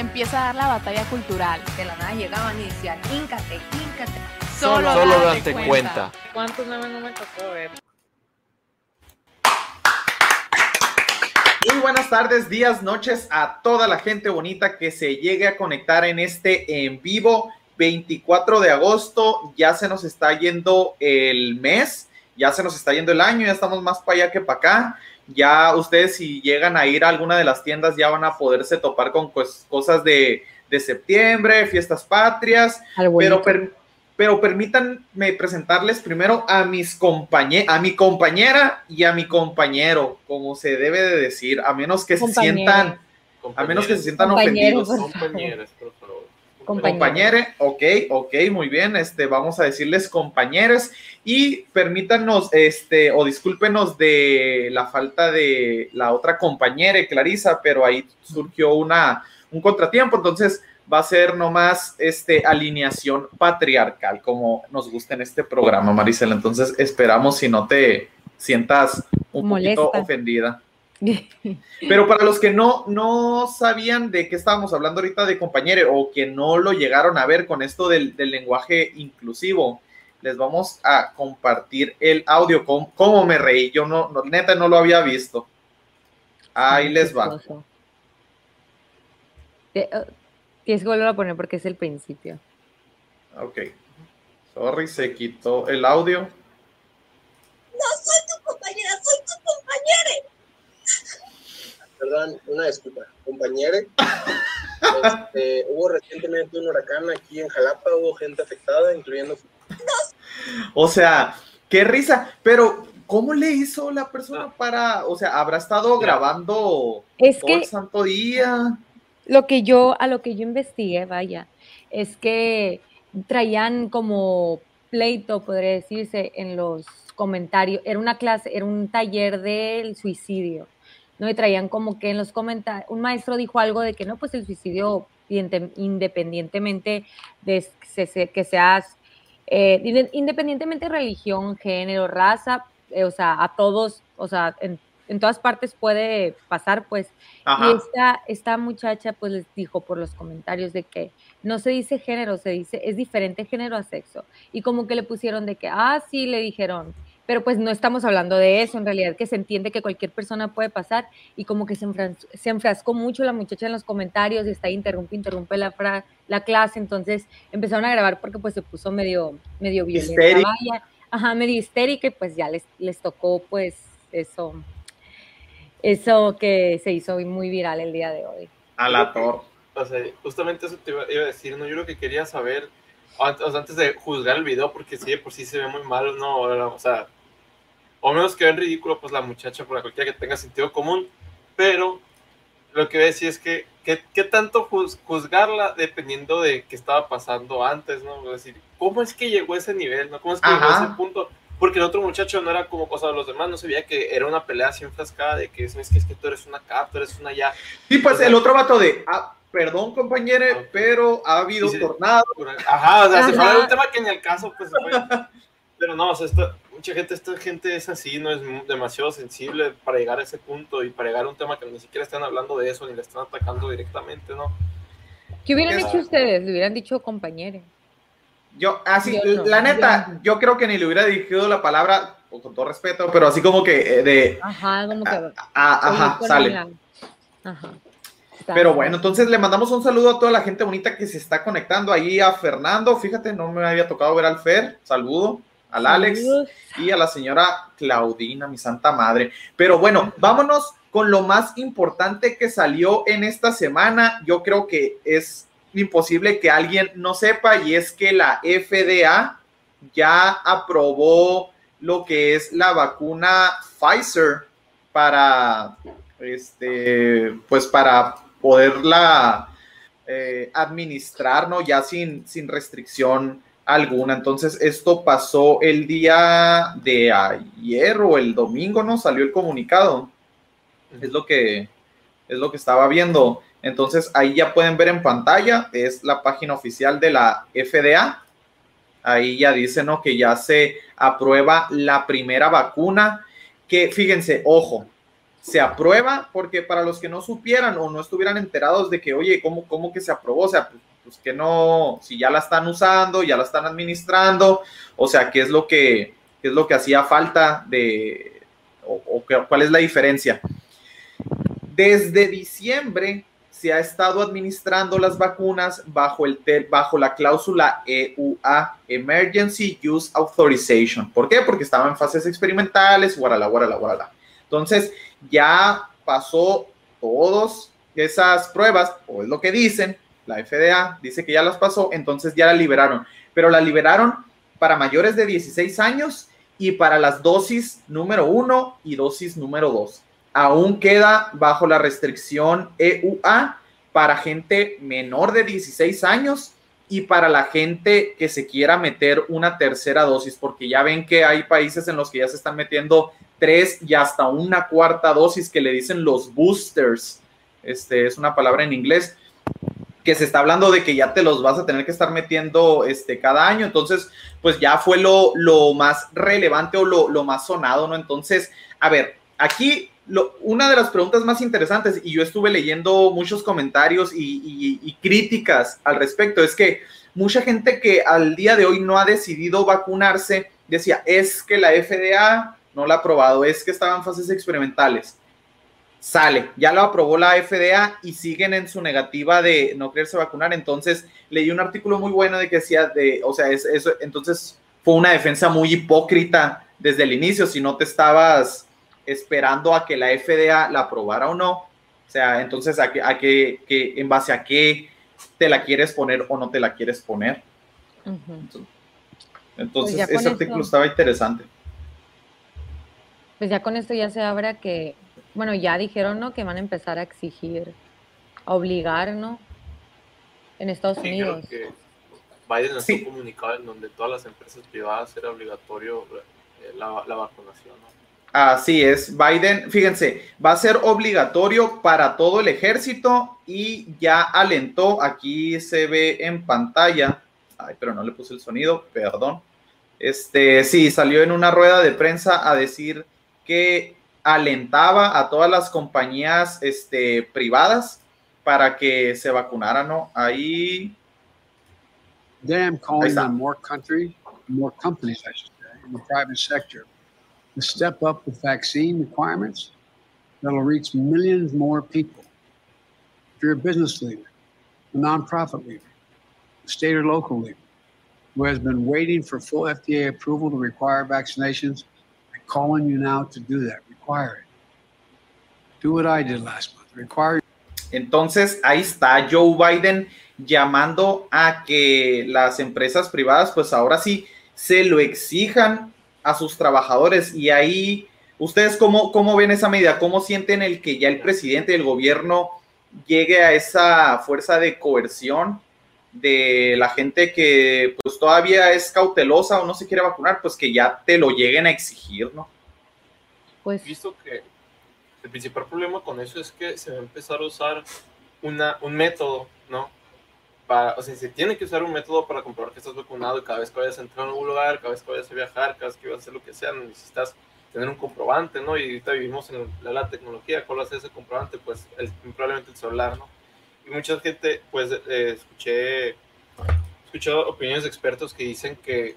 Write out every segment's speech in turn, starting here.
Empieza a dar la batalla cultural. De la nada llegaban y decían, híncate, híncate. Solo, Solo date date cuenta. ¿Cuántos memes no me tocó ver? Muy buenas tardes, días, noches a toda la gente bonita que se llegue a conectar en este en vivo 24 de agosto. Ya se nos está yendo el mes, ya se nos está yendo el año, ya estamos más para allá que para acá. Ya ustedes si llegan a ir a alguna de las tiendas ya van a poderse topar con pues, cosas de, de septiembre, fiestas patrias, pero, per- pero permítanme presentarles primero a mis compañe- a mi compañera y a mi compañero, como se debe de decir, a menos que se sientan, a menos que se sientan ofendidos. Compañeros, por favor. Compañero. Compañere, ok, ok, muy bien, este, vamos a decirles compañeres y permítanos, este, o discúlpenos de la falta de la otra compañera, Clarisa, pero ahí surgió una, un contratiempo, entonces va a ser nomás, este, alineación patriarcal, como nos gusta en este programa, Maricela, entonces esperamos si no te sientas un Molesta. poquito ofendida. Pero para los que no, no sabían de qué estábamos hablando ahorita de compañero o que no lo llegaron a ver con esto del, del lenguaje inclusivo, les vamos a compartir el audio. ¿Cómo, cómo me reí? Yo no, no, neta no lo había visto. Ahí les va. Te- eh, Tienes que volver a poner porque es el principio. Ok. Sorry, se quitó el audio. Perdón, una disculpa. Compañere, este, hubo recientemente un huracán aquí en Jalapa, hubo gente afectada, incluyendo O sea, qué risa. Pero, ¿cómo le hizo la persona para, o sea, habrá estado grabando Es todo que el santo día? lo que yo, a lo que yo investigué, vaya, es que traían como pleito, podría decirse, en los comentarios. Era una clase, era un taller del suicidio, ¿no? Y traían como que en los comentarios, un maestro dijo algo de que no, pues el suicidio, inde- independientemente de que se- que seas, eh, inde- independientemente de religión, género, raza, eh, o sea, a todos, o sea, en, en todas partes puede pasar, pues. Ajá. Y esta, esta muchacha pues les dijo por los comentarios de que no se dice género, se dice, es diferente género a sexo. Y como que le pusieron de que, ah, sí, le dijeron, pero pues no estamos hablando de eso, en realidad que se entiende que cualquier persona puede pasar y como que se, enfran- se enfrascó mucho la muchacha en los comentarios y está ahí, interrumpe, interrumpe la, fra- la clase, entonces empezaron a grabar porque pues se puso medio, medio violenta, vaya, ajá, medio histérica y pues ya les, les tocó pues eso, eso que se hizo muy viral el día de hoy. A la torre. O sea, justamente eso te iba, iba a decir, ¿no? Yo lo que quería saber, antes, o sea, antes de juzgar el video, porque sí, por sí se ve muy mal, ¿no? O sea, o menos que ven ridículo, pues la muchacha, por cualquiera que tenga sentido común, pero lo que voy a decir es que, que- ¿qué tanto juz- juzgarla dependiendo de qué estaba pasando antes, ¿no? Es decir, ¿cómo es que llegó a ese nivel, ¿no? ¿Cómo es que llegó a Ajá. ese punto? Porque el otro muchacho no era como cosa de los demás, no se veía que era una pelea así enfrascada de que es que, es que tú eres una acá, tú eres una allá. Sí, pues O sea- el otro vato de, ah, perdón compañero, Ok. pero ha habido sí. tornado. Ajá, o sea, se fue Ajá. de un tema que ni al caso, pues se fue. Pero no, o sea, esta- mucha gente, esta gente es así, no es demasiado sensible para llegar a ese punto y para llegar a un tema que ni siquiera están hablando de eso, ni le están atacando directamente, ¿no? ¿Qué hubieran Es- dicho ustedes? Le hubieran dicho compañeros. Yo, así, Yo no, la neta, yo creo que ni le hubiera dirigido la palabra, o con todo respeto, pero así como que eh, de, Ajá, como que... ah, ajá, sale. la- Ajá. Pero bueno, entonces le mandamos un saludo a toda la gente bonita que se está conectando ahí a Fernando. Fíjate, no me había tocado ver al Fer. Saludo al Alex y a la señora Claudina, mi santa madre. Pero bueno, vámonos con lo más importante que salió en esta semana. Yo creo que es imposible que alguien no sepa y es que la FDA ya aprobó lo que es la vacuna Pfizer para este pues para poderla eh, administrar, ¿no? Ya sin, sin restricción alguna. Entonces, esto pasó el día de ayer o el domingo, ¿no? Salió el comunicado. Es lo que, es lo que estaba viendo. Entonces, ahí ya pueden ver en pantalla, es la página oficial de la FDA. Ahí ya dice, ¿no? Que ya se aprueba la primera vacuna. Que fíjense, ojo, se aprueba porque para los que no supieran o no estuvieran enterados de que, oye, ¿cómo, cómo que se aprobó? O sea, pues, que no, si ya la están usando, ya la están administrando, o sea, ¿qué es lo que, es lo que hacía falta de, o, o cuál es la diferencia? Desde diciembre se ha estado administrando las vacunas bajo, el bajo la cláusula EUA, Emergency Use Authorization. ¿Por qué? Porque estaban en fases experimentales, guarala, guarala, guarala. Entonces, ya pasó todas esas pruebas, o es lo que dicen, la FDA dice que ya las pasó, entonces ya la liberaron, pero la liberaron para mayores de 16 años y para las dosis número uno y dosis número dos. Aún queda bajo la restricción EUA para gente menor de 16 años y para la gente que se quiera meter una tercera dosis, porque ya ven que hay países en los que ya se están metiendo tres y hasta una cuarta dosis que le dicen los boosters. Este es una palabra en inglés que se está hablando de que ya te los vas a tener que estar metiendo este, cada año. Entonces, pues ya fue lo, lo más relevante o lo, lo más sonado, ¿no? Entonces, a ver, aquí lo- una de las preguntas más interesantes, y yo estuve leyendo muchos comentarios y, críticas al respecto, es que mucha gente que al día de hoy no ha decidido vacunarse decía, es que la FDA no la ha aprobado, es que estaban en fases experimentales. Sale, ya lo aprobó la FDA y siguen en su negativa de no quererse vacunar. Entonces, leí un artículo muy bueno de que decía, de, o sea, es, eso, entonces fue una defensa muy hipócrita desde el inicio, si no te estabas esperando a que la FDA la aprobara o no. O sea, entonces, ¿a qué, a qué- qué- en base a qué te la quieres poner o no te la quieres poner? Entonces, Pues ese artículo esto- estaba interesante. Pues ya con esto ya se abre a que, bueno, ya dijeron, ¿no? Que van a empezar a exigir, a obligar, ¿no? En Estados Sí, creo Unidos. que Biden lanzó Sí. un comunicado en donde todas las empresas privadas era obligatorio eh, la, la vacunación. ¿no? Así es, Biden, fíjense, va a ser obligatorio para todo el ejército y ya alentó, aquí se ve en pantalla, ay, pero no le puse el sonido, perdón. Este, sí, salió en una rueda de prensa a decir que alentaba a todas las compañías este, privadas para que se vacunaran, ¿no? Ahí, I'm calling on more country, more companies, I should say, in the private sector to step up with vaccine requirements that'll reach millions more people. If you're a business leader, a nonprofit leader, a state or local leader who has been waiting for full FDA approval to require vaccinations, I'm calling you now to do that. Do what I did last month. Entonces, ahí está Joe Biden llamando a que las empresas privadas, pues ahora sí, se lo exijan a sus trabajadores. Y ahí, ¿ustedes cómo, cómo ven esa medida? ¿Cómo sienten el que ya el presidente del gobierno llegue a esa fuerza de coerción de la gente que pues todavía es cautelosa o no se quiere vacunar, pues que ya te lo lleguen a exigir, ¿no? Pues Visto que el principal problema con eso es que se va a empezar a usar una, un método, ¿no? Para, o sea, se tiene que usar un método para comprobar que estás vacunado y cada vez que vayas a entrar a un lugar, cada vez que vayas a viajar, cada vez que vayas a hacer lo que sea, necesitas tener un comprobante, ¿no? Y ahorita vivimos en la, la tecnología, ¿cuál va a ser ese comprobante? Pues el- probablemente el celular, ¿no? Y mucha gente, pues, eh, escuché, escuché opiniones de expertos que dicen que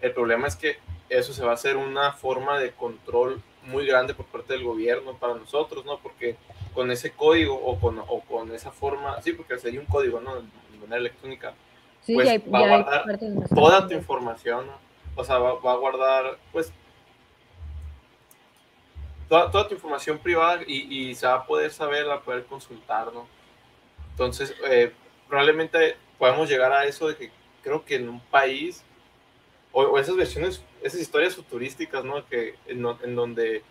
el problema es que eso se va a hacer una forma de control muy grande por parte del gobierno para nosotros, ¿no? Porque con ese código o con, o con esa forma, sí, porque sería un código, ¿no? De manera electrónica, sí, pues, hay, va a guardar toda tu información, ¿no? O sea, va, va a guardar, pues, toda, toda tu información privada y, y se va a poder saber, va a poder consultar, ¿no? Entonces, eh, probablemente podemos llegar a eso de que creo que en un país, o, o esas versiones, esas historias futurísticas, ¿no? Que en, do- en donde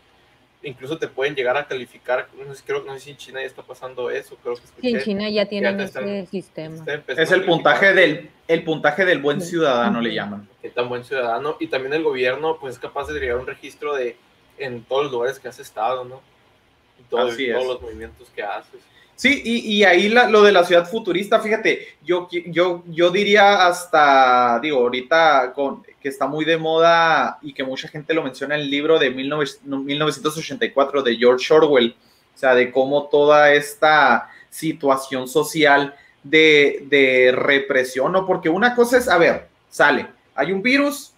incluso te pueden llegar a calificar, no sé, creo, no sé si en China ya está pasando eso, creo que Sí, escuché. en China ya tienen te ese están- sistema. está empezando Es a el puntaje del, el puntaje del buen ciudadano, le llaman. qué tan buen ciudadano, y también el gobierno pues es capaz de llevar un registro de en todos los lugares que has estado, ¿no? Y todo- Así todos es. los movimientos que haces. Sí, y, y ahí la- lo de la ciudad futurista, fíjate, yo, yo, yo diría hasta, digo, ahorita que está muy de moda y que mucha gente lo menciona en el libro de 19 1984 de George Orwell, o sea, de cómo toda esta situación social de, de represión, ¿no? Porque una cosa es, a ver, sale, hay un virus,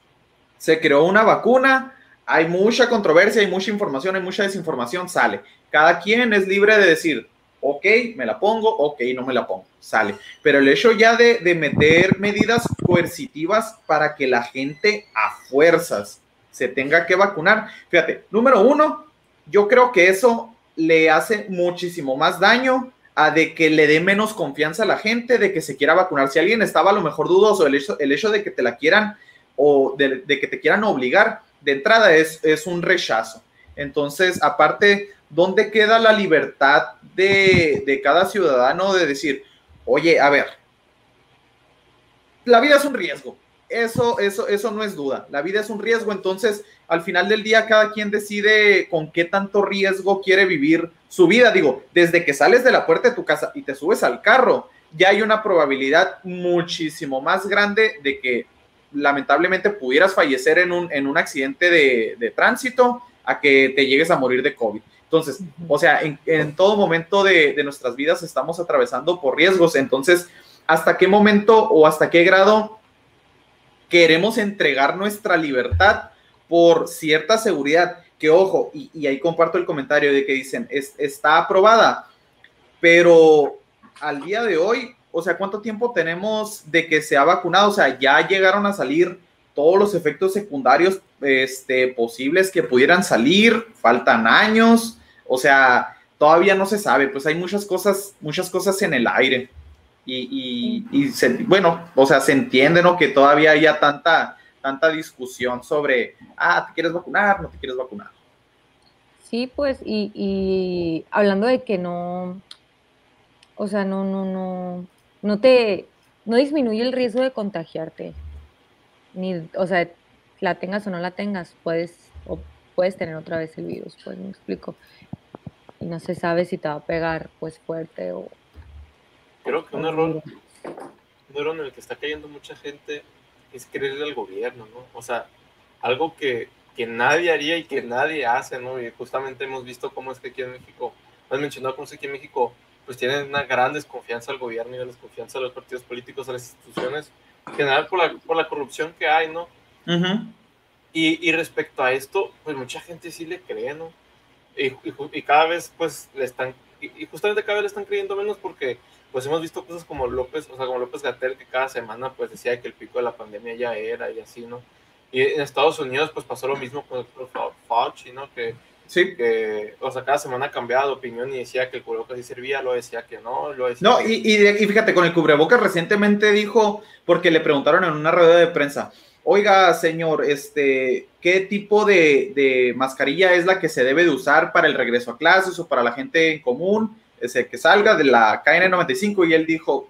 se creó una vacuna, hay mucha controversia, hay mucha información, hay mucha desinformación, sale. Cada quien es libre de decir, ok, me la pongo, ok, no me la pongo, sale. Pero el hecho ya de, de meter medidas coercitivas para que la gente a fuerzas se tenga que vacunar, fíjate, número uno, yo creo que eso le hace muchísimo más daño a de que le dé menos confianza a la gente de que se quiera vacunar. Si alguien estaba a lo mejor dudoso, el hecho, el hecho de que te la quieran o de, de que te quieran obligar, de entrada es, es un rechazo. Entonces, aparte, ¿dónde queda la libertad de, de cada ciudadano de decir, oye, a ver, la vida es un riesgo? Eso, eso, eso no es duda. La vida es un riesgo, entonces al final del día cada quien decide con qué tanto riesgo quiere vivir su vida. Digo, desde que sales de la puerta de tu casa y te subes al carro, ya hay una probabilidad muchísimo más grande de que lamentablemente pudieras fallecer en un, en un accidente de, de tránsito a que te llegues a morir de COVID. Entonces, o sea, en, en todo momento de, de nuestras vidas estamos atravesando por riesgos. Entonces, ¿hasta qué momento o hasta qué grado queremos entregar nuestra libertad por cierta seguridad? Que ojo, y, y ahí comparto el comentario de que dicen, es, está aprobada, pero al día de hoy, o sea, ¿cuánto tiempo tenemos de que se ha vacunado? O sea, ya llegaron a salir todos los efectos secundarios este, posibles que pudieran salir, faltan años, o sea, todavía no se sabe, pues hay muchas cosas, muchas cosas en el aire. Y, bueno, o sea, se entiende, ¿no? Que todavía haya tanta, tanta discusión sobre, ah, ¿te quieres vacunar? ¿No te quieres vacunar? Sí, pues, y, y hablando de que no, o sea, no, no, no, no te, no disminuye el riesgo de contagiarte. Ni, o sea, la tengas o no la tengas, puedes, o puedes tener otra vez el virus, pues me explico. Y no se sabe si te va a pegar, pues, fuerte o... Creo que un error, un error en el que está cayendo mucha gente es creerle al gobierno, ¿no? O sea, algo que, que nadie haría y que nadie hace, ¿no? Y justamente hemos visto cómo es que aquí en México, has mencionado cómo es que aquí en México, pues tienen una gran desconfianza al gobierno y una desconfianza a los partidos políticos, a las instituciones, en general por la, por la corrupción que hay, ¿no? Uh -huh. y, y, respecto a esto, pues mucha gente sí le cree, ¿no? Y, y, y cada vez, pues, le están, y, justamente cada vez le están creyendo menos porque, pues, hemos visto cosas como López, o sea, como López Gatel, que cada semana, pues, decía que el pico de la pandemia ya era y así, ¿no? Y en Estados Unidos, pues, pasó lo mismo con el doctor Fauci, ¿no? Que, sí. que, o sea, cada semana cambiaba de opinión y decía que el cubrebocas sí servía, lo decía que no, lo decía No, que... y, y, y fíjate, con el cubrebocas recientemente dijo, porque le preguntaron en una rueda de prensa, oiga, señor, este, ¿qué tipo de, de, mascarilla es la que se debe de usar para el regreso a clases o para la gente en común? Ese, que salga de la KN95 y él dijo,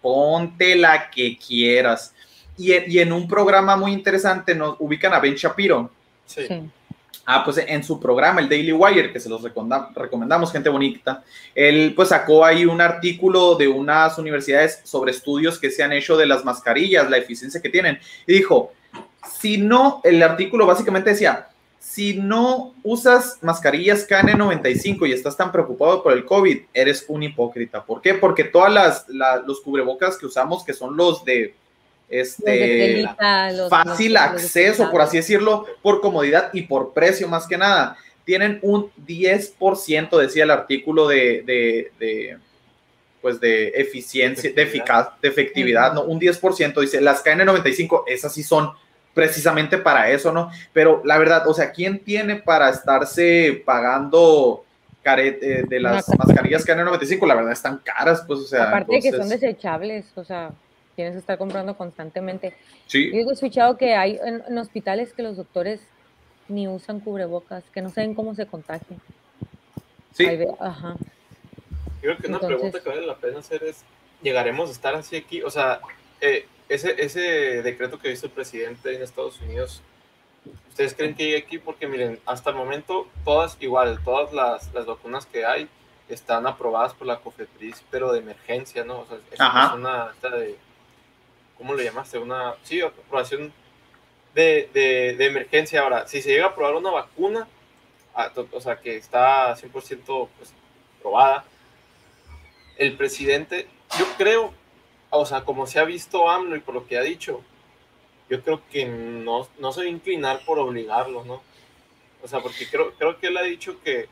ponte la que quieras. Y, y en un programa muy interesante nos ubican a Ben Shapiro. Sí. sí. Ah, pues en su programa, el Daily Wire, que se los recomendamos, gente bonita, él pues sacó ahí un artículo de unas universidades sobre estudios que se han hecho de las mascarillas, la eficiencia que tienen. Y dijo, si no, el artículo básicamente decía, si no usas mascarillas KN95 y estás tan preocupado por el COVID, eres un hipócrita. ¿Por qué? Porque todas las, la, los cubrebocas que usamos, que son los de este los de telita, los, fácil los, acceso, los por así decirlo, por comodidad y por precio más que nada. Tienen un 10%, decía el artículo de, de, de pues de eficiencia, de eficaz, de efectividad, ¿no? Un 10%, dice, las KN95, esas sí son precisamente para eso, ¿no? Pero la verdad, o sea, ¿quién tiene para estarse pagando caret, eh, de las mascarillas KN95? La verdad, están caras, pues, o sea. Aparte entonces... de que son desechables, o sea tienes que estar comprando constantemente. Sí. Yo he escuchado que hay en, en, hospitales que los doctores ni usan cubrebocas, que no saben cómo se contagian. Sí. Ahí ve- Ajá. Yo creo que una Entonces- pregunta que vale la pena hacer es, ¿llegaremos a estar así aquí? O sea, eh, ese, ese decreto que hizo el presidente en Estados Unidos, ¿ustedes creen que llegue aquí? Porque miren, hasta el momento todas, igual, todas las, las vacunas que hay están aprobadas por la COFEPRIS, pero de emergencia, ¿no? O sea, es, Ajá. es una, esta de, ¿cómo le llamaste? Una, sí, aprobación de, de, de emergencia. Ahora, si se llega a aprobar una vacuna, a- to- o sea, que está 100% pues, probada, el presidente, yo creo, o sea, como se ha visto AMLO y por lo que ha dicho, yo creo que no, no se va a inclinar por obligarlo, ¿no? O sea, porque creo, creo que él ha dicho que, ¿sabes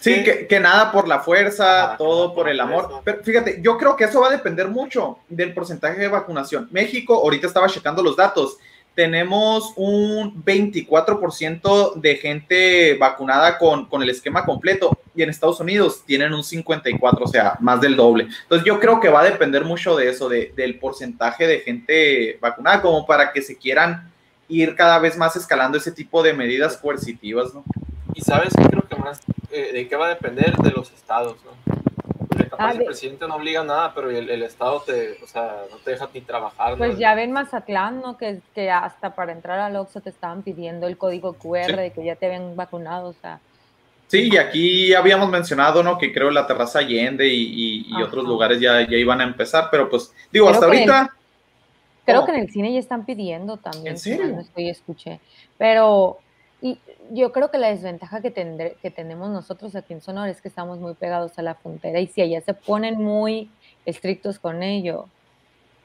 Sí, que, que nada por la fuerza, todo por por el amor. fuerza. Pero fíjate, yo creo que eso va a depender mucho del porcentaje de vacunación. México, ahorita estaba checando los datos, tenemos un 24% de gente vacunada con, con el esquema completo y en Estados Unidos tienen un 54, o sea, más del doble. Entonces yo creo que va a depender mucho de eso, de- del porcentaje de gente vacunada, como para que se quieran ir cada vez más escalando ese tipo de medidas coercitivas, ¿no? Y sabes creo que más, eh, de qué va a depender de los estados, ¿no? Porque capaz Ah, el de- presidente no obliga nada, pero el, el estado te, o sea, no te deja ni trabajar. ¿no? Pues ya ven Mazatlán, ¿no? Que, que hasta para entrar al Oxxo te estaban pidiendo el código QR Sí. de que ya te habían vacunado, o sea. Sí, y aquí habíamos mencionado, ¿no? Que creo la terraza Allende y, y- y otros lugares ya, ya iban a empezar, pero pues, digo, Creo hasta que en el- ahorita. Creo ¿Cómo? que en el cine ya están pidiendo también. ¿En serio? No estoy, escuché. Pero y yo creo que la desventaja que, tendré, que tenemos nosotros aquí en Sonora es que estamos muy pegados a la frontera y si allá se ponen muy estrictos con ello,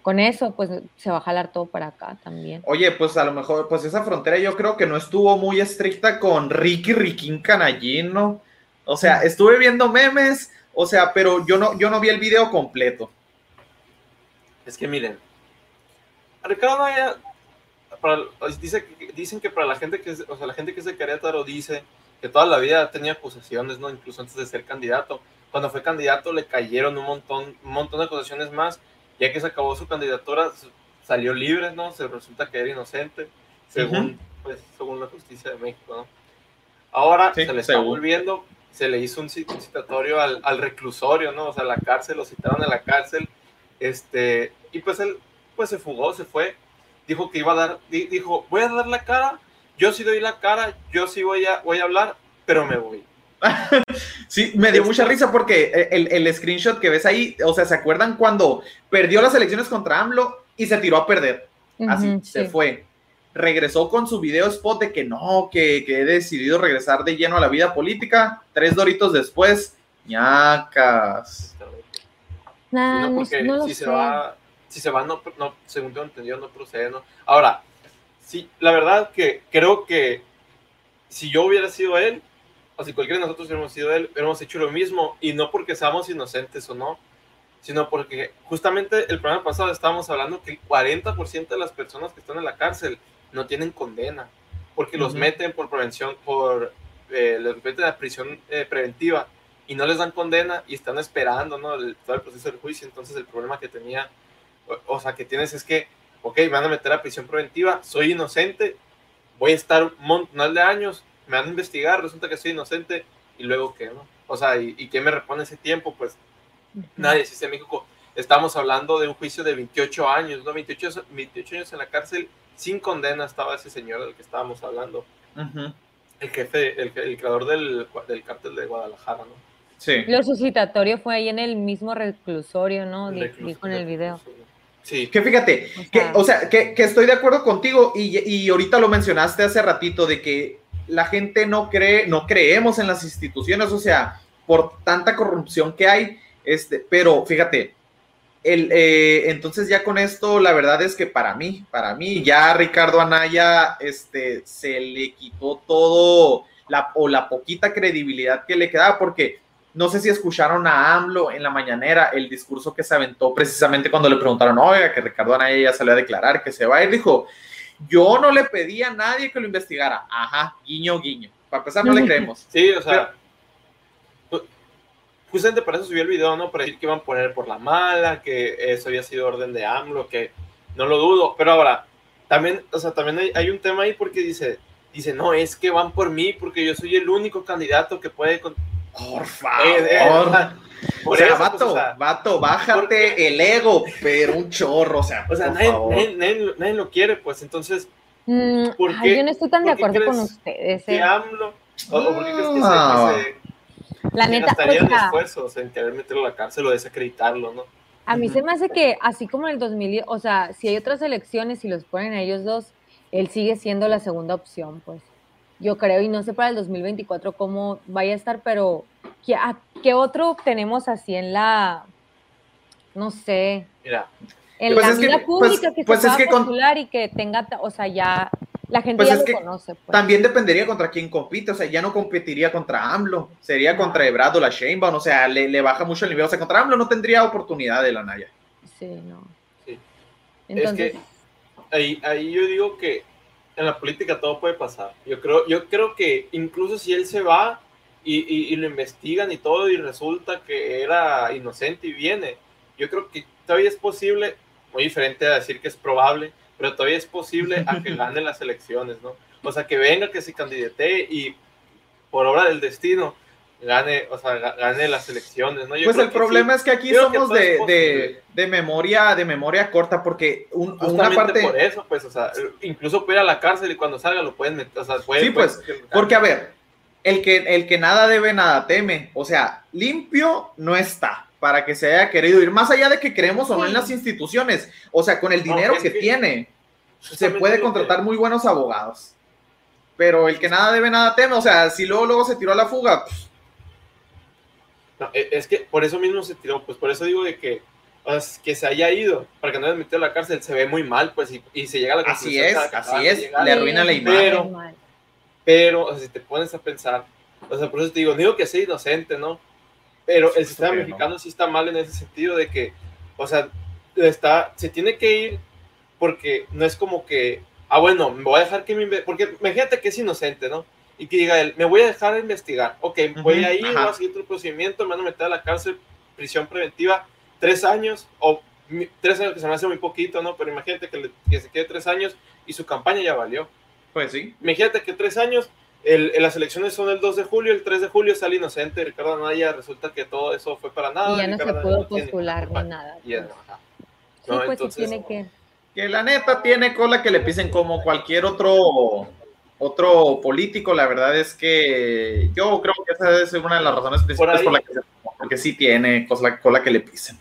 con eso, pues se va a jalar todo para acá también. Oye, pues a lo mejor, pues esa frontera yo creo que no estuvo muy estricta con Ricky Riquín Canallín, ¿no? O sea, estuve viendo memes, o sea, pero yo no, yo no vi el video completo. Es que miren, Ricardo Anaya, para- dice, dicen que para la gente que es, o sea, la gente que es de Querétaro dice que toda la vida tenía acusaciones, ¿no? Incluso antes de ser candidato. Cuando fue candidato le cayeron un montón, un montón de acusaciones más. Ya que se acabó su candidatura, salió libre, ¿no? Se resulta que era inocente, según, pues, según la justicia de México, ¿no? Ahora Sí, se le está según. volviendo, se le hizo un citatorio al, al reclusorio, ¿no? O sea, a la cárcel, lo citaron a la cárcel, este, y pues él, pues se fugó, se fue, dijo que iba a dar, di- dijo, voy a dar la cara, yo sí doy la cara, yo sí voy a, voy a hablar, pero me voy. Sí, me dio mucha risa porque el, el screenshot que ves ahí, o sea, ¿se acuerdan cuando perdió las elecciones contra AMLO y se tiró a perder? Así se sí. fue. Regresó con su video spot de que no, que, que he decidido regresar de lleno a la vida política. Tres doritos después, ñacas. Nah, no, no, porque no lo si sé. se va, si se va, no, no, según tengo entendido, no procede, ¿no? Ahora, sí, la verdad que creo que si yo hubiera sido él, o si cualquiera de nosotros hubiéramos sido él, hubiéramos hecho lo mismo, y no porque seamos inocentes o no, sino porque justamente el programa pasado estábamos hablando que el 40% de las personas que están en la cárcel no tienen condena, porque los Ujú. meten por prevención, por, eh, meten a prisión eh, preventiva, y no les dan condena y están esperando ¿no? el, todo el proceso del juicio. Entonces el problema que tenía, o, o sea, que tienes es que, ok, me van a meter a prisión preventiva, soy inocente, voy a estar un montón de años, me van a investigar, resulta que soy inocente y luego qué, ¿no? O sea, ¿y, y quién me repone ese tiempo? Pues nadie, si en México estamos hablando de un juicio de 28 años, ¿no? 28, 28 años en la cárcel, sin condena estaba ese señor del que estábamos hablando, Ujú. el jefe, el, el creador del, del cártel de Guadalajara, ¿no? Sí. Lo suscitatorio fue ahí en el mismo reclusorio, ¿no? Dijo en el video. Sí. Que fíjate, O que, sea- o sea, que, que estoy de acuerdo contigo y, y ahorita lo mencionaste hace ratito de que la gente no cree, no creemos en las instituciones, o sea, por tanta corrupción que hay, este, pero fíjate, el, eh, entonces ya con esto, la verdad es que para mí, para mí, ya Ricardo Anaya, este, se le quitó todo, la, o la poquita credibilidad que le quedaba, porque no sé si escucharon a AMLO en la mañanera el discurso que se aventó precisamente cuando le preguntaron, oiga, que Ricardo Anaya ya salió a declarar que se va a ir, dijo, yo no le pedí a nadie que lo investigara. Ajá, guiño, guiño. Para empezar, no le creemos. Sí, o sea, ju- justamente para eso subió el video, ¿no? Para decir que iban a poner por la mala, que eso había sido orden de AMLO, que no lo dudo. Pero ahora, también, o sea, también hay, hay un tema ahí porque dice, dice, no, es que van por mí porque yo soy el único candidato que puede... con-". Por Eh, favor. eh, o por sea, eso, pues, vato, o sea, vato, bájate el ego, pero un chorro, o sea, o sea, por nadie, favor. nadie- nadie- nadie lo quiere, pues entonces, Mm, ¿Por ay, qué- yo no estoy tan de por acuerdo con ustedes. que eh. AMLO, o, o por qué crees que se, Ah. que se- La neta, o gastarían sea, esfuerzos en querer meterlo a la cárcel o desacreditarlo, ¿no? A mí se me hace que, así como en el 2000, o sea, si hay otras elecciones y los ponen a ellos dos, él sigue siendo la segunda opción, pues. Yo creo, y no sé para el 2024 cómo vaya a estar, pero ¿qué, a- qué otro tenemos así en la, no sé, Mira, en Pues la es que- vida pues- pública que pues se es pueda que con- y que tenga, o sea, ya, la gente Pues ya lo que conoce, pues. También dependería contra quién compite, o sea, ya no competiría contra AMLO, sería contra Ebrard o la Sheinbaum, o sea, le, le baja mucho el nivel, o sea, contra AMLO no tendría oportunidad de la Naya. Sí, no. Sí. Entonces, es que ahí, ahí yo digo que en la política todo puede pasar. Yo creo, yo creo que incluso si él se va y, y- y lo investigan y todo y resulta que era inocente y viene, yo creo que todavía es posible, muy diferente a decir que es probable, pero todavía es posible a que gane las elecciones, ¿no? O sea, que venga, que se candidate y por obra del destino gane, o sea, ga- gane las elecciones, ¿no? Yo Pues el problema sí. es que aquí Creo somos de, de, de memoria, de memoria corta, porque un- una parte... por eso, pues, o sea, incluso puede ir a la cárcel y cuando salga lo pueden meter, o sea, puede, Sí, pues, Porque, a ver, el que, el que nada debe, nada teme. O sea, limpio no está para que se haya querido ir. Más allá de que creemos o no en las instituciones. O sea, con el dinero que, que- tiene, se puede contratar muy buenos abogados. Pero el que nada debe, nada teme. O sea, si luego, luego se tiró a la fuga, pues, No, e- es que por eso mismo se tiró, pues por eso digo de que, o sea, que se haya ido, para que no haya metido a la cárcel, se ve muy mal, pues, y, y se llega a la así conclusión es, así es. llegar. Le arruina la imagen. Pero-. Pero, o sea, si te pones a pensar, o sea, por eso te digo, no digo que sea inocente, ¿no? Pero el sistema que no. mexicano sí está mal en ese sentido de que, o sea, está, se tiene que ir porque no es como que, ah, bueno, me voy a dejar que me porque imagínate que es inocente, ¿no? Y que diga él, me voy a dejar investigar, ok, voy a ir, ajá. voy a seguir otro procedimiento, me van a meter a la cárcel, prisión preventiva, tres años, o mi- tres años que se me hace muy poquito, ¿no? Pero imagínate que, le- que se quede tres años y su campaña ya valió. Pues sí. Imagínate que tres años, el, el- las elecciones son el 2 de julio, el 3 de julio sale inocente Ricardo Anaya, resulta que todo eso fue para nada. y ya no se pudo postular ni nada. Y ya, pues. ajá. Sí, No, pues entonces- tiene que. Que la neta tiene cola que le pisen como cualquier otro otro político, la verdad es que yo creo que esa debe ser una de las razones principales ahí- por, la que se porque sí tiene cola, cola que le pisen.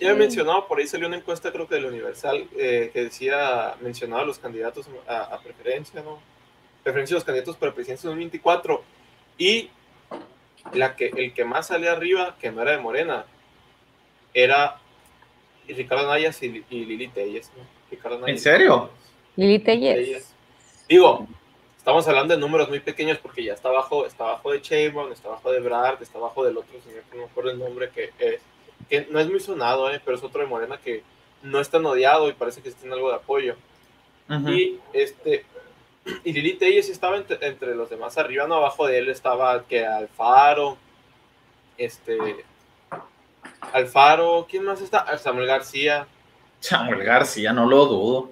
Ya he mencionado, por ahí salió una encuesta, creo que del Universal, eh, que decía, mencionaba a los candidatos a, a preferencia, ¿no? Preferencia de los candidatos para presidencia en 2024. Y la que, el que más salía arriba, que no era de Morena, era Ricardo Nayas y, y Lili Telles, ¿no? Ricardo Anaya ¿En serio? Lili. Telles. Digo, estamos hablando de números muy pequeños porque ya está abajo, está abajo de Sheinbaum, está abajo de Brad, está abajo del otro señor que no me acuerdo el nombre que es, que no es muy sonado, ¿eh? pero es otro de Morena que no es tan odiado y parece que tiene algo de apoyo. Y este y Lili sí estaba entre, entre los demás arriba, no abajo de él estaba que Alfaro, este Alfaro, ¿quién más está? Ah, Samuel García. Samuel García, no lo dudo.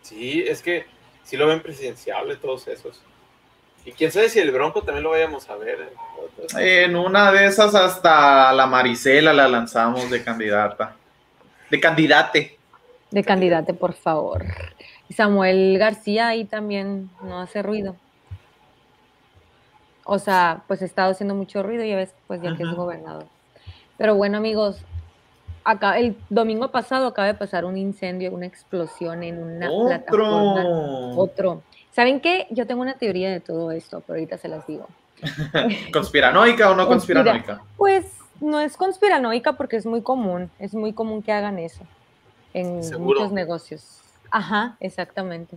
Sí, es que sí lo ven presidenciable todos esos. Y quién sabe si el Bronco también lo vayamos a ver. ¿eh? En una de esas hasta la Marisela la lanzamos de candidata. De candidate. De candidate, por favor. Y Samuel García ahí también no hace ruido. O sea, pues ha estado haciendo mucho ruido, ya ves, pues ya que es gobernador. Pero bueno, amigos, acá el domingo pasado acaba de pasar un incendio, una explosión en una plataforma. Otro. ¿Saben qué? Yo tengo una teoría de todo esto, pero ahorita se las digo. ¿Conspiranoica o no Conspira- conspiranoica? Pues no es conspiranoica porque es muy común, es muy común que hagan eso en Seguro. muchos negocios. Ajá, exactamente.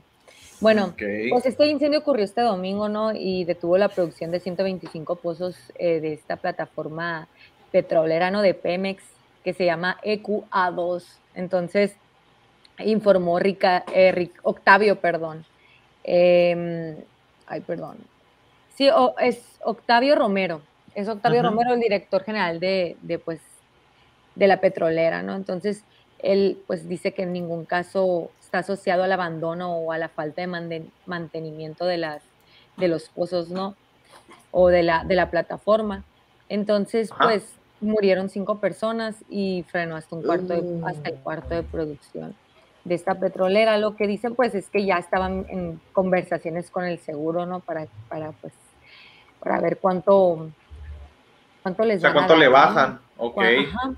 Bueno, pues este incendio ocurrió este domingo, ¿no? Y detuvo la producción de 125 pozos eh, de esta plataforma petrolera, ¿no? De Pemex, que se llama EQA2. Entonces, informó Rica- eh, Octavio, perdón. Em, ay, perdón. Sí, o- es Octavio Romero. Es Octavio Ajá. Romero el director general de, de, pues, de la petrolera, ¿no? Entonces, él pues dice que en ningún caso está asociado al abandono o a la falta de mantenimiento de, las, de los pozos, ¿no? O de la, de la plataforma. Entonces, Ajá. pues murieron cinco personas y frenó hasta un cuarto de- Mm. hasta el cuarto de producción de esta petrolera. Lo que dicen pues es que ya estaban en conversaciones con el seguro, ¿no? Para, para pues, para ver cuánto, cuánto les O sea, ¿cuánto le dar, ¿no? bajan? Ok. Ajá.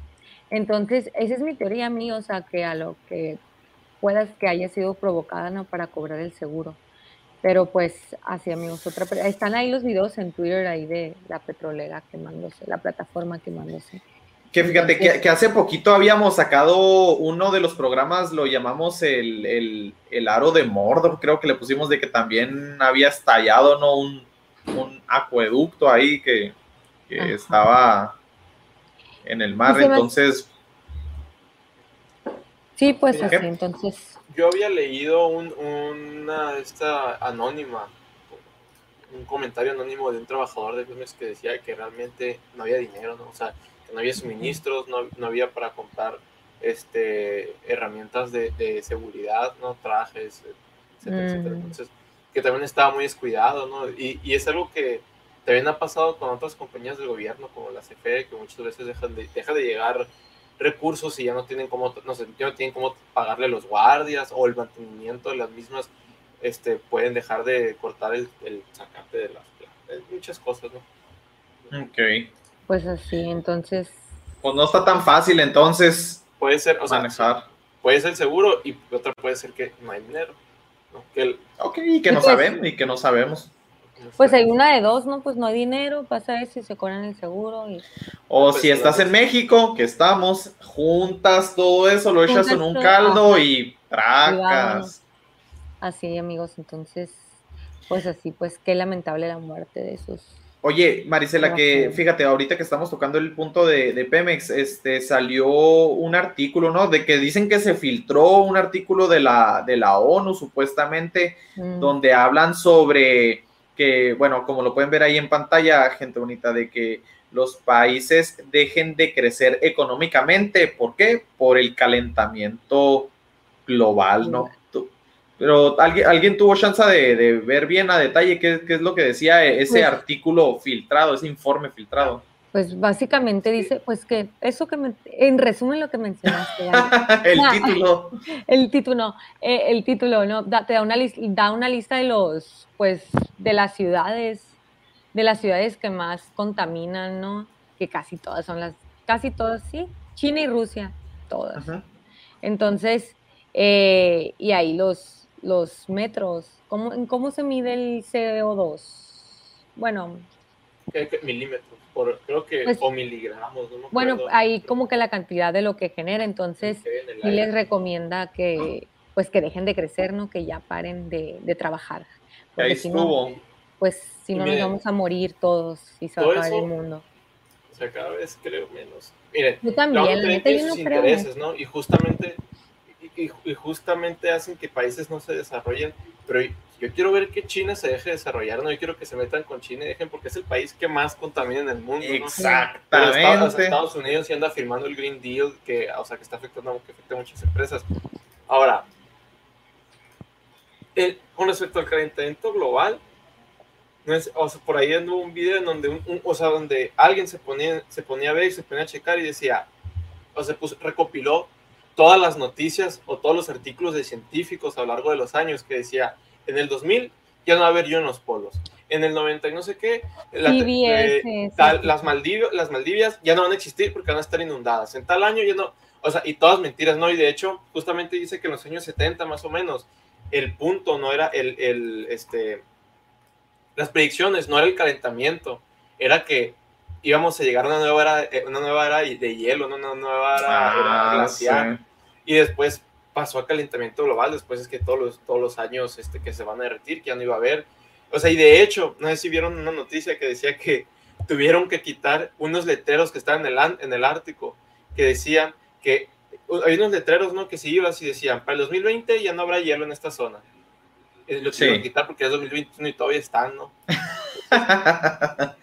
Entonces, esa es mi teoría mía, o sea, que a lo que puedas que haya sido provocada, ¿no? Para cobrar el seguro. Pero pues, así amigos, otra, están ahí los videos en Twitter ahí de la petrolera quemándose, la plataforma quemándose. Que fíjate que, que hace poquito habíamos sacado uno de los programas, lo llamamos el, el, el aro de Mordor, creo que le pusimos de que también había estallado, ¿no? Un, un acueducto ahí que, que estaba en el mar, me- entonces, Sí, pues así, entonces, Yo había leído un, una esta anónima, un comentario anónimo de un trabajador de Pemex que decía que realmente no había dinero, ¿no? O sea, que no había suministros, no, no había para comprar este herramientas de, de seguridad, ¿no? Trajes, etcétera, etcétera. Mm. Entonces, que también estaba muy descuidado, ¿no? Y, y es algo que también ha pasado con otras compañías del gobierno, como la CFE, que muchas veces dejan de, deja de llegar recursos y ya no tienen cómo, no sé, ya no tienen cómo pagarle los guardias o el mantenimiento de las mismas, este, pueden dejar de cortar el, el sacate de las plantas, muchas cosas, ¿no? ok. pues así, entonces, Pues no está tan fácil entonces Puede ser, o sea, manejar. puede ser seguro y otra puede ser que no hay dinero, ¿no? Que el- Ok, y que no pues- sabemos, y que no sabemos. Pues hay una de dos, ¿no? Pues no hay dinero, pasa eso y se cobran el seguro y O Pues, si estás en. México, que estamos, juntas todo eso, lo echas en un caldo y tracas. así, amigos, entonces, pues así, pues qué lamentable la muerte de esos. Oye, Marisela, que fíjate, ahorita que estamos tocando el punto de, de Pemex, este salió un artículo, ¿no? De que dicen que se filtró un artículo de la, de la ONU, supuestamente, Mm, donde hablan sobre que, bueno, como lo pueden ver ahí en pantalla, gente bonita, de que los países dejen de crecer económicamente. ¿Por qué? Por el calentamiento global, ¿no? Tú- Pero alguien, alguien tuvo chance de, de ver bien a detalle qué, qué es lo que decía ese Pues- artículo filtrado, ese informe filtrado. Pues básicamente dice, pues que eso que, me- en resumen lo que mencionaste, el Ah. título. el título, eh, el título, ¿no? Da- te da una, da una lista de los, pues, de las ciudades, de las ciudades que más contaminan, ¿no? Que casi todas son las, casi todas, sí, China y Rusia, todas. Ajá. Entonces, eh, y ahí los, los metros, ¿cómo, en ¿cómo se mide el CO2? Bueno, milímetros, por, creo que, Pues, o miligramos, no bueno, ahí como que la cantidad de lo que genera, entonces aire. les recomienda que pues que dejen de crecer, ¿no? Que ya paren de, de trabajar. Ahí si no, pues si Y no nos vamos a morir todos y se va a acabar eso- el mundo. O sea, cada vez creo menos. Miren, Yo también, la neta, yo creo. intereses, ¿no? Y justamente, y, y- y justamente hacen que países no se desarrollen, pero yo quiero ver que China se deje desarrollar, ¿no? Yo quiero que se metan con China y dejen, porque es el país que más contamina en el mundo, ¿no? Pero Estados, sea, Exactamente. Estados Unidos sí anda firmando el Green Deal, que, o sea, que está afectando, que afecta a muchas empresas. Ahora, el- con respecto al calentamiento global, no es, o sea, por ahí anduvo un video en donde, un- un- o sea, donde alguien se ponía, se ponía a ver, se ponía a checar y decía, o se puso, recopiló todas las noticias o todos los artículos de científicos a lo largo de los años que decía, en el 2000 ya no va a haber yo en los polos, en el 90 y no sé qué, la- CBS, eh, sí, tal- sí, las, sí. Maldiv- las Maldivias ya no van a existir porque van a estar inundadas, en tal año ya no, o sea, y todas mentiras, ¿no? Y de hecho, justamente dice que en los años 70 más o menos, el punto no era el, el, este, las predicciones, no era el calentamiento, era que íbamos a llegar a una nueva era, eh, una nueva era de hielo, ¿no? una nueva era, era Ah, glaciar, sí. y después pasó a calentamiento global, después es que todos los, todos los años este, que se van a derretir, que ya no iba a haber, o sea, y de hecho, no sé si vieron una noticia que decía que tuvieron que quitar unos letreros que estaban en el, en el Ártico, que decían que hay unos letreros, ¿no? Que si ibas y decían, para el 2020 ya no habrá hielo en esta zona. Y lo Sí. que quitar porque es 2021 y todavía están, ¿no?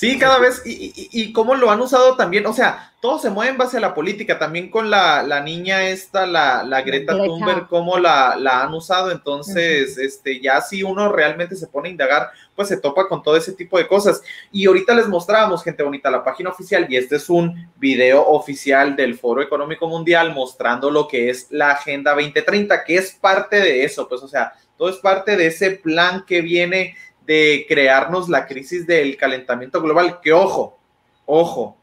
Sí, cada vez, y, y, y cómo lo han usado también, o sea, todo se mueve en base a la política, también con la, la niña esta, la, la Greta Greta. Thunberg, cómo la, la han usado, entonces, este, ya si uno realmente se pone a indagar, pues se topa con todo ese tipo de cosas. Y ahorita les mostrábamos, gente bonita, la página oficial, y este es un video oficial del Foro Económico Mundial mostrando lo que es la Agenda 2030, que es parte de eso, pues, o sea, todo es parte de ese plan que viene de crearnos la crisis del calentamiento global, que ojo, ojo,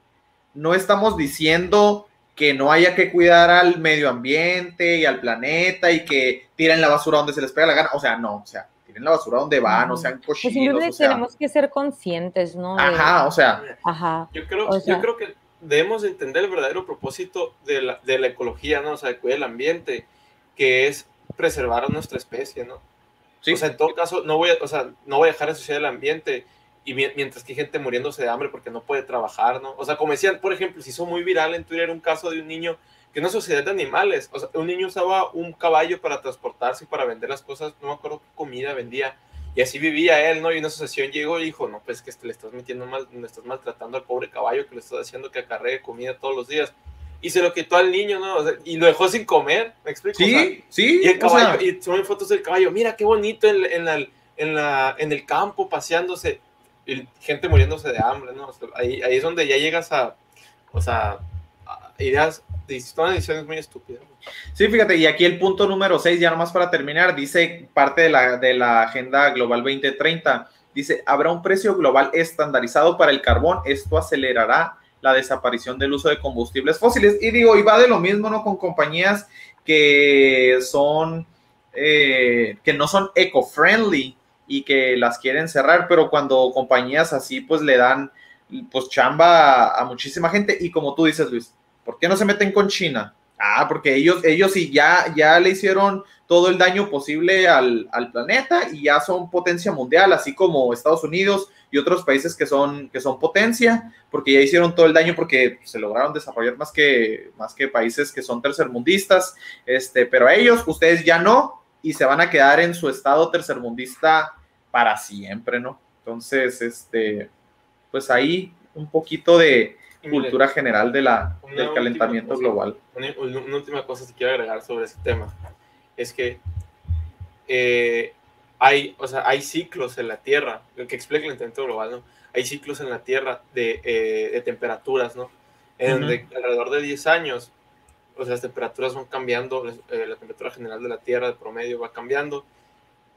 no estamos diciendo que no haya que cuidar al medio ambiente y al planeta y que tiren la basura donde se les pega la gana, o sea, no, o sea, tiren la basura donde van, no sean Pues cochinos, simplemente o sea, tenemos que ser conscientes, ¿no? De- ajá, o sea, Ajá. Yo creo, O sea- yo creo que debemos de entender el verdadero propósito de la, de la ecología, ¿no? O sea, de cuidar el ambiente, que es preservar a nuestra especie, ¿no? O sea, en todo caso, no voy a, o sea, no voy a dejar de ensuciar el ambiente y mi- mientras que hay gente muriéndose de hambre porque no puede trabajar, ¿no? O sea, como decían, por ejemplo, se hizo muy viral en Twitter un caso de un niño que es sociedad de animales, o sea, un niño usaba un caballo para transportarse y para vender las cosas, no me acuerdo qué comida vendía, y así vivía él, ¿no? Y una asociación llegó y dijo, no, pues que le estás metiendo mal, le estás maltratando al pobre caballo que le estás haciendo que acarree comida todos los días. Y se lo quitó al niño, ¿no? O sea, y lo dejó sin comer, ¿me explico? O sea, sí, sí, y el o sea, caballo, y suben fotos del caballo, mira qué bonito en, en, la, en, la, en el campo paseándose, y gente muriéndose de hambre, ¿no? O sea, ahí, ahí es donde ya llegas a, o sea, a ideas, son decisiones muy estúpidas. Sí, fíjate, y aquí el punto número 6, ya nomás para terminar, dice parte de la, de la Agenda Global 2030, dice, habrá un precio global estandarizado para el carbón, esto acelerará la desaparición del uso de combustibles fósiles. Y digo, y va de lo mismo, ¿no? Con compañías que son, eh, que no son eco-friendly y que las quieren cerrar, pero cuando compañías así, pues le dan, pues chamba a, a muchísima gente. Y como tú dices, Luis, ¿por qué no se meten con China? Ah, porque ellos, ellos sí ya, ya le hicieron todo el daño posible al, al, planeta y ya son potencia mundial, así como Estados Unidos y otros países que son, que son potencia, porque ya hicieron todo el daño porque se lograron desarrollar más que, más que países que son tercermundistas, este, pero ellos, ustedes ya no, y se van a quedar en su estado tercermundista para siempre, ¿no? Entonces, este, pues ahí un poquito de, cultura general de la, del calentamiento cosa, global. Una, una, última cosa que quiero agregar sobre ese tema es que eh, hay, o sea, hay ciclos en la Tierra, lo que explica el calentamiento global, ¿no? Hay ciclos en la Tierra de, eh, de temperaturas, ¿no? En uh -huh. donde alrededor de 10 años, o sea, las temperaturas van cambiando, eh, la temperatura general de la Tierra, de promedio, va cambiando.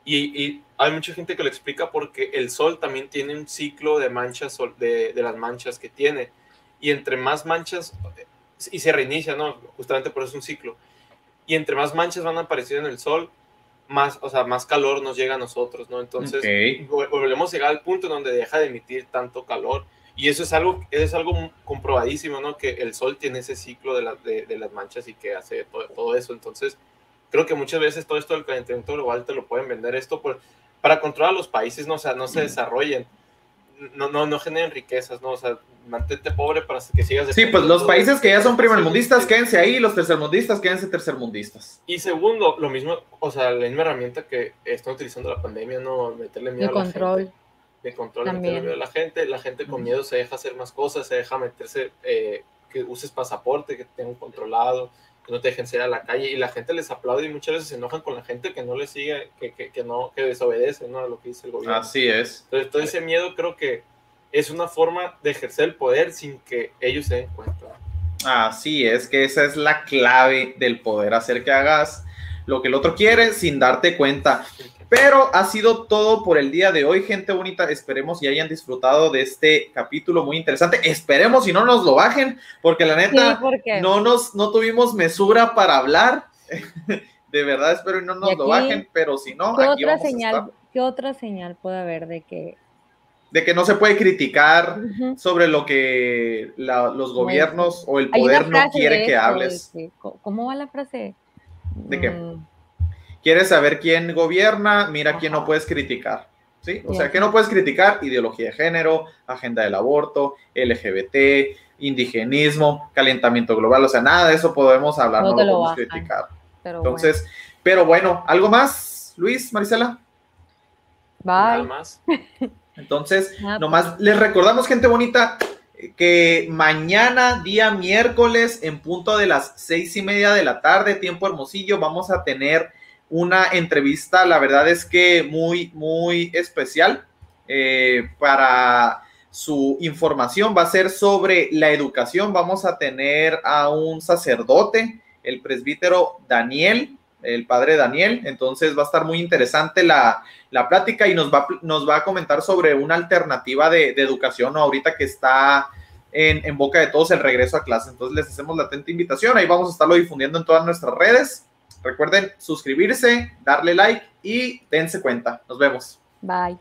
Y, y, hay mucha gente que lo explica porque el Sol también tiene un ciclo de manchas, de, de las manchas que tiene y entre más manchas, y se reinicia, ¿no? Justamente por eso es un ciclo, y entre más manchas van a aparecer en el sol, más, o sea, más calor nos llega a nosotros, ¿no? Entonces, okay. volvemos a llegar al punto donde deja de emitir tanto calor, y eso es algo, es algo comprobadísimo, ¿no? Que el sol tiene ese ciclo de, la, de, de las manchas y que hace todo, todo, eso, entonces, creo que muchas veces todo esto del calentamiento global te lo pueden vender esto por, para controlar a los países, ¿no? O sea, no se desarrollen, no, no, no generen riquezas, ¿no? O sea, mantente pobre para que sigas. Sí, pues los países que ya son primermundistas, quédense ahí, los tercermundistas, quédense tercermundistas. Y segundo, lo mismo, o sea, la misma herramienta que están utilizando la pandemia, ¿no? Meterle miedo de a la control. gente. De control, También. meterle miedo a la gente. La gente con miedo se deja hacer más cosas, se deja meterse, eh, que uses pasaporte, que te tengan controlado, que no te dejen salir a la calle. Y la gente les aplaude y muchas veces se enojan con la gente que no le sigue, que, que, que no, que desobedece, ¿no? A lo que dice el gobierno. Así es. Entonces, todo ese miedo creo que es una forma de ejercer el poder sin que ellos se den cuenta. Así es, que esa es la clave del poder, hacer que hagas lo que el otro quiere sin darte cuenta. Pero ha sido todo por el día de hoy, gente bonita. Esperemos y hayan disfrutado de este capítulo muy interesante. Esperemos y no nos lo bajen, porque la neta sí, porque... no nos no tuvimos mesura para hablar. de verdad espero y no nos y aquí, lo bajen, pero si no, ¿qué aquí otra vamos señal, a estar. ¿Qué otra señal puede haber de que de que no se puede criticar uh -huh. sobre lo que la, los gobiernos bueno, o el poder no quiere que hables. Que, ¿Cómo va la frase? ¿De qué? Mm. ¿Quieres saber quién gobierna? Mira Ajá. quién no puedes criticar. ¿Sí? O sea, que no puedes criticar ideología de género, agenda del aborto, LGBT, indigenismo, calentamiento global, o sea, nada de eso podemos hablar, no, no lo podemos criticar. Pero Entonces, bueno. pero bueno, ¿algo más, Luis, Marisela? Bye. Nada más. Entonces, nomás les recordamos, gente bonita, que mañana, día miércoles, en punto de las seis y media de la tarde, tiempo hermosillo, vamos a tener una entrevista, la verdad es que muy, muy especial eh, para su información. Va a ser sobre la educación. Vamos a tener a un sacerdote, el presbítero Daniel, el padre Daniel. Entonces va a estar muy interesante la, la plática y nos va, nos va a comentar sobre una alternativa de, de educación ¿no? ahorita que está en, en, boca de todos el regreso a clase. Entonces les hacemos la atenta invitación. Ahí vamos a estarlo difundiendo en todas nuestras redes. Recuerden suscribirse, darle like y dense cuenta. Nos vemos. Bye.